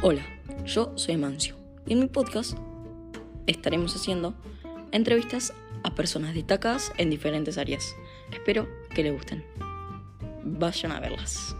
Hola, yo soy Mancio y en mi podcast estaremos haciendo entrevistas a personas destacadas en diferentes áreas. Espero que les gusten. Vayan a verlas.